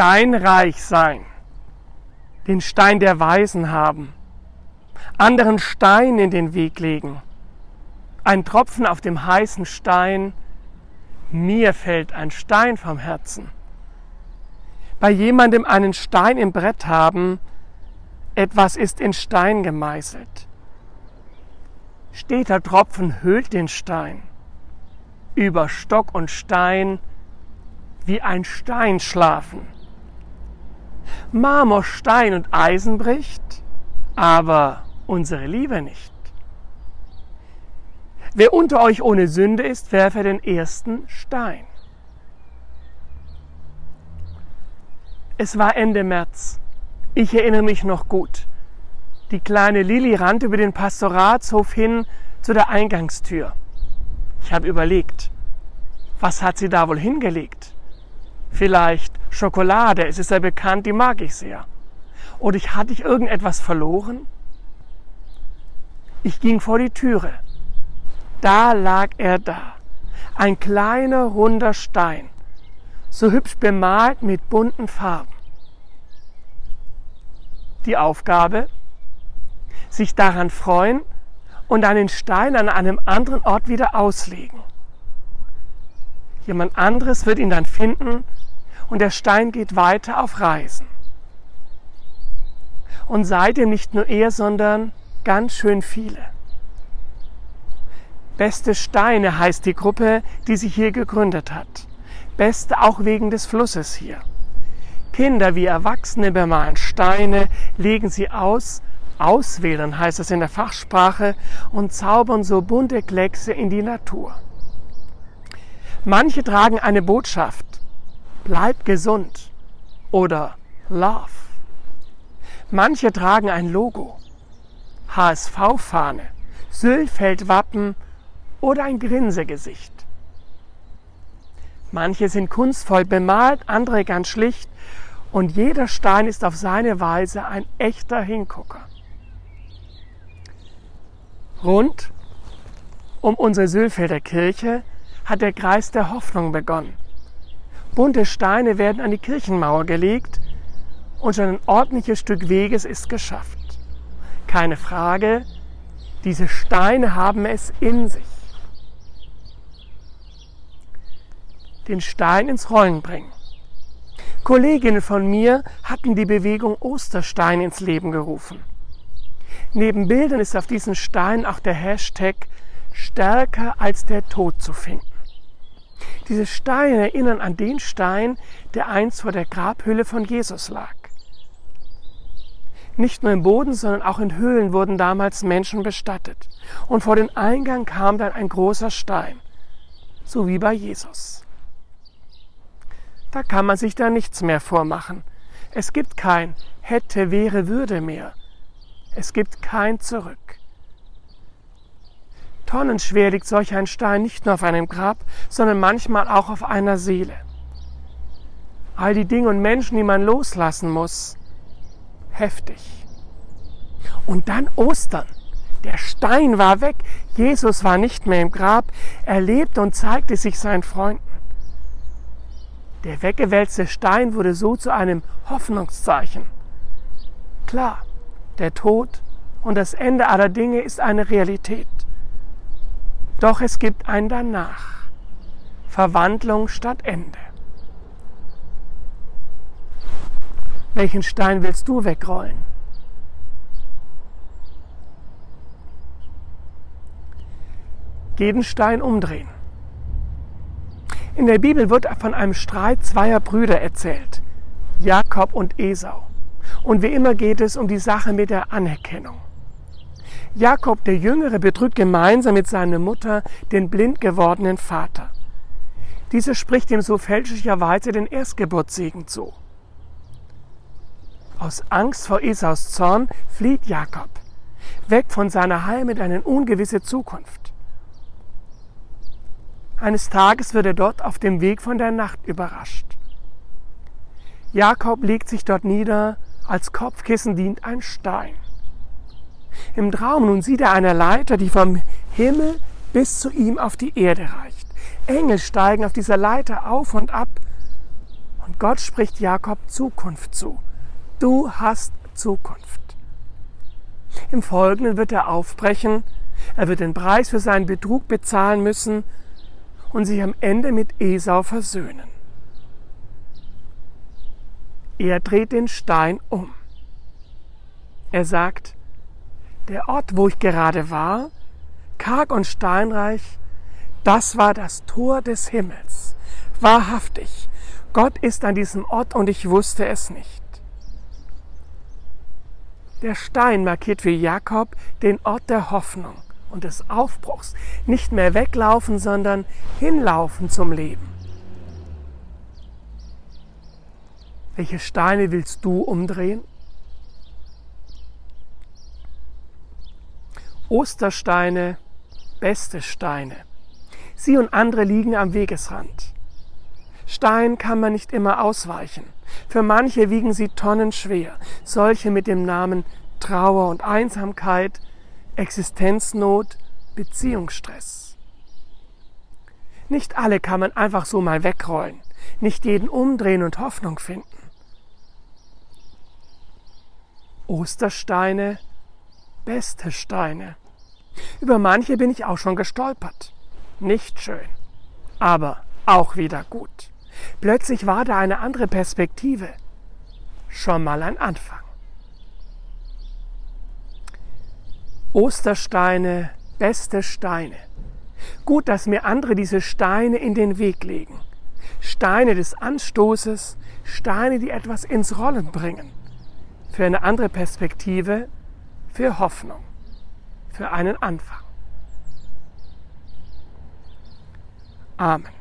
Steinreich sein, den Stein der Weisen haben, anderen Stein in den Weg legen, ein Tropfen auf dem heißen Stein, mir fällt ein Stein vom Herzen. Bei jemandem einen Stein im Brett haben, etwas ist in Stein gemeißelt. Steter Tropfen höhlt den Stein, über Stock und Stein wie ein Stein schlafen. Marmor, Stein und Eisen bricht, aber unsere Liebe nicht. Wer unter euch ohne Sünde ist, werfe den ersten Stein. Es war Ende März. Ich erinnere mich noch gut. Die kleine Lilly rannte über den Pastoratshof hin zu der Eingangstür. Ich habe überlegt, was hat sie da wohl hingelegt? Vielleicht Schokolade, es ist ja bekannt, die mag ich sehr. Oder ich hatte ich irgendetwas verloren? Ich ging vor die Türe. Da lag er da. Ein kleiner runder Stein, so hübsch bemalt mit bunten Farben. Die Aufgabe? Sich daran freuen und einen Stein an einem anderen Ort wieder auslegen. Jemand anderes wird ihn dann finden und der Stein geht weiter auf Reisen. Und seitdem nicht nur er, sondern ganz schön viele. Beste Steine heißt die Gruppe, die sich hier gegründet hat. Beste auch wegen des Flusses hier. Kinder wie Erwachsene bemalen Steine, legen sie aus, auswählen heißt es in der Fachsprache, und zaubern so bunte Kleckse in die Natur. Manche tragen eine Botschaft, bleib gesund oder Love. Manche tragen ein Logo, HSV-Fahne, Sülfeld-Wappen oder ein Grinsegesicht. Manche sind kunstvoll bemalt, andere ganz schlicht und jeder Stein ist auf seine Weise ein echter Hingucker. Rund um unsere Sülfelder Kirche hat der Kreis der Hoffnung begonnen. Bunte Steine werden an die Kirchenmauer gelegt und schon ein ordentliches Stück Weges ist geschafft. Keine Frage, diese Steine haben es in sich. Den Stein ins Rollen bringen. Kolleginnen von mir hatten die Bewegung Osterstein ins Leben gerufen. Neben Bildern ist auf diesen Stein auch der Hashtag stärker als der Tod zu finden. Diese Steine erinnern an den Stein, der einst vor der Grabhülle von Jesus lag. Nicht nur im Boden, sondern auch in Höhlen wurden damals Menschen bestattet. Und vor den Eingang kam dann ein großer Stein, so wie bei Jesus. Da kann man sich da nichts mehr vormachen. Es gibt kein hätte, wäre, würde mehr. Es gibt kein Zurück. Tonnenschwer liegt solch ein Stein nicht nur auf einem Grab, sondern manchmal auch auf einer Seele. All die Dinge und Menschen, die man loslassen muss. Heftig. Und dann Ostern. Der Stein war weg. Jesus war nicht mehr im Grab. Er lebte und zeigte sich seinen Freunden. Der weggewälzte Stein wurde so zu einem Hoffnungszeichen. Klar, der Tod und das Ende aller Dinge ist eine Realität. Doch es gibt ein Danach. Verwandlung statt Ende. Welchen Stein willst du wegrollen? Jeden Stein umdrehen. In der Bibel wird von einem Streit zweier Brüder erzählt, Jakob und Esau. Und wie immer geht es um die Sache mit der Anerkennung. Jakob der Jüngere betrügt gemeinsam mit seiner Mutter den blind gewordenen Vater. Dieser spricht ihm so fälschlicherweise den Erstgeburtssegen zu. Aus Angst vor Esaus Zorn flieht Jakob, weg von seiner Heimat in eine ungewisse Zukunft. Eines Tages wird er dort auf dem Weg von der Nacht überrascht. Jakob legt sich dort nieder, als Kopfkissen dient ein Stein. Im Traum nun sieht er eine Leiter, die vom Himmel bis zu ihm auf die Erde reicht. Engel steigen auf dieser Leiter auf und ab und Gott spricht Jakob Zukunft zu. Du hast Zukunft. Im Folgenden wird er aufbrechen, er wird den Preis für seinen Betrug bezahlen müssen und sich am Ende mit Esau versöhnen. Er dreht den Stein um. Er sagt, der Ort, wo ich gerade war, karg und steinreich, das war das Tor des Himmels. Wahrhaftig, Gott ist an diesem Ort und ich wusste es nicht. Der Stein markiert für Jakob den Ort der Hoffnung und des Aufbruchs. Nicht mehr weglaufen, sondern hinlaufen zum Leben. Welche Steine willst du umdrehen? Ostersteine, beste Steine. Sie und andere liegen am Wegesrand. Stein kann man nicht immer ausweichen. Für manche wiegen sie tonnenschwer, solche mit dem Namen Trauer und Einsamkeit, Existenznot, Beziehungsstress. Nicht alle kann man einfach so mal wegrollen, nicht jeden umdrehen und Hoffnung finden. Ostersteine, beste Steine. Über manche bin ich auch schon gestolpert. Nicht schön, aber auch wieder gut. Plötzlich war da eine andere Perspektive. Schon mal ein Anfang. Ostersteine, beste Steine. Gut, dass mir andere diese Steine in den Weg legen. Steine des Anstoßes, Steine, die etwas ins Rollen bringen. Für eine andere Perspektive, für Hoffnung für einen Anfang. Amen.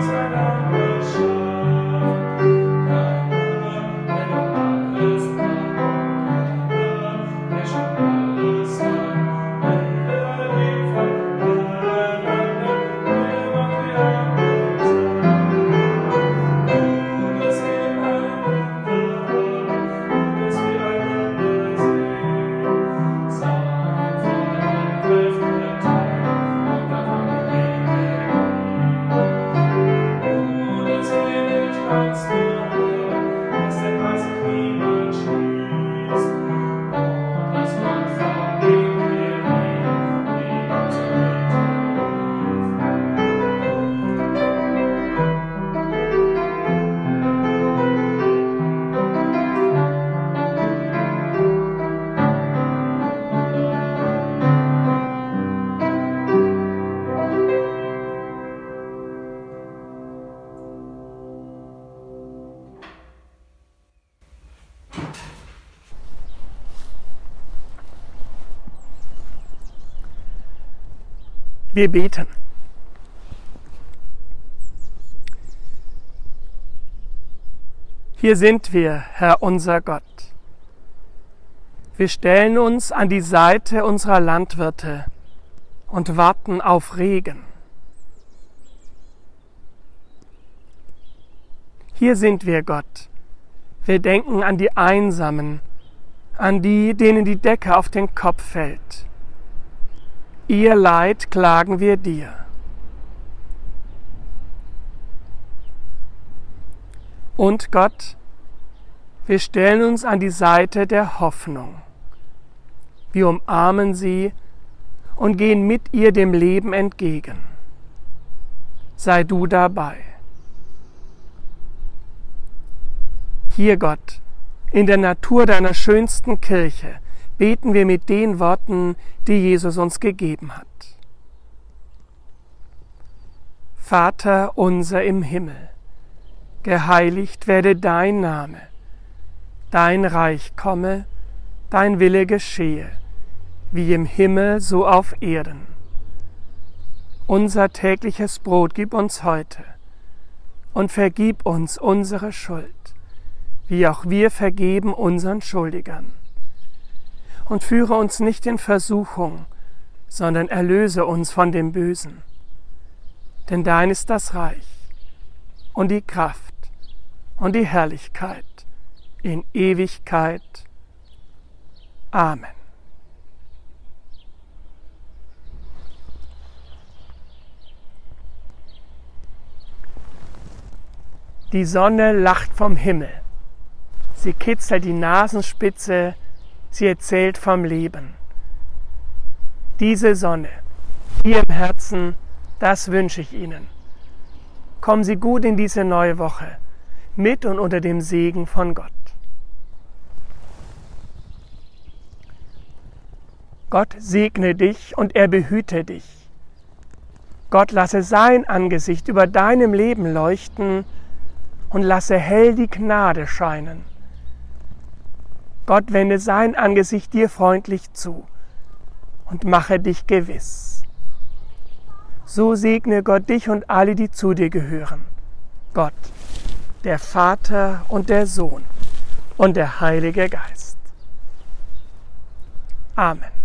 Yes, I know. Wir beten. Hier sind wir, Herr unser Gott. Wir stellen uns an die Seite unserer Landwirte und warten auf Regen. Hier sind wir, Gott. Wir denken an die Einsamen, an die, denen die Decke auf den Kopf fällt Ihr Leid klagen wir dir. Und Gott, wir stellen uns an die Seite der Hoffnung. Wir umarmen sie und gehen mit ihr dem Leben entgegen. Sei du dabei. Hier, Gott, in der Natur deiner schönsten Kirche, beten wir mit den Worten, die Jesus uns gegeben hat. Vater unser im Himmel, geheiligt werde dein Name, dein Reich komme, dein Wille geschehe, wie im Himmel so auf Erden. Unser tägliches Brot gib uns heute und vergib uns unsere Schuld, wie auch wir vergeben unseren Schuldigern und führe uns nicht in Versuchung, sondern erlöse uns von dem Bösen. Denn dein ist das Reich und die Kraft und die Herrlichkeit in Ewigkeit. Amen. Die Sonne lacht vom Himmel. Sie kitzelt die Nasenspitze Sie erzählt vom Leben. Diese Sonne hier im Herzen, das wünsche ich Ihnen. Kommen Sie gut in diese neue Woche, mit und unter dem Segen von Gott. Gott segne dich und er behüte dich. Gott lasse sein Angesicht über deinem Leben leuchten und lasse hell die Gnade scheinen. Gott wende sein Angesicht dir freundlich zu und mache dich gewiss. So segne Gott dich und alle, die zu dir gehören. Gott, der Vater und der Sohn und der Heilige Geist. Amen.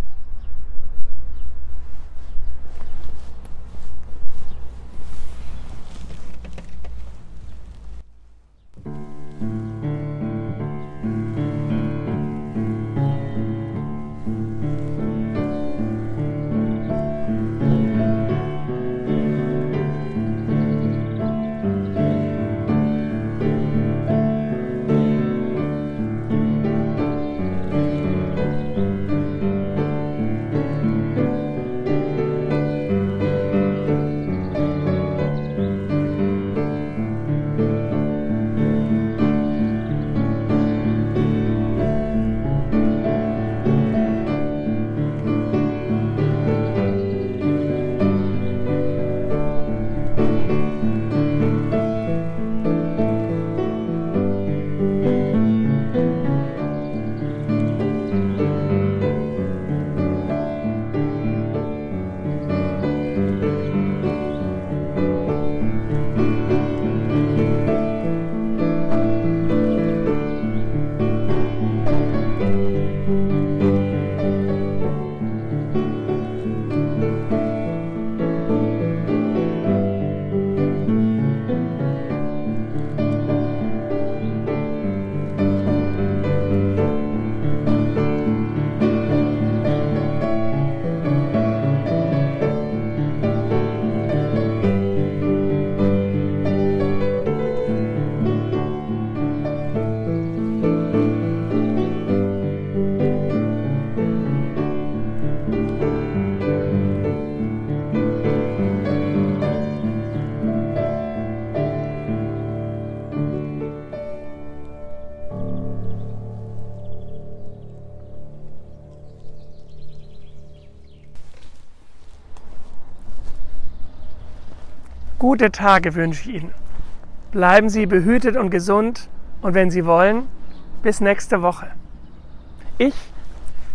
Gute Tage wünsche ich Ihnen. Bleiben Sie behütet und gesund und wenn Sie wollen, bis nächste Woche. Ich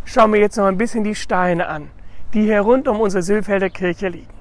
schaue mir jetzt noch ein bisschen die Steine an, die hier rund um unsere Sülfelder Kirche liegen.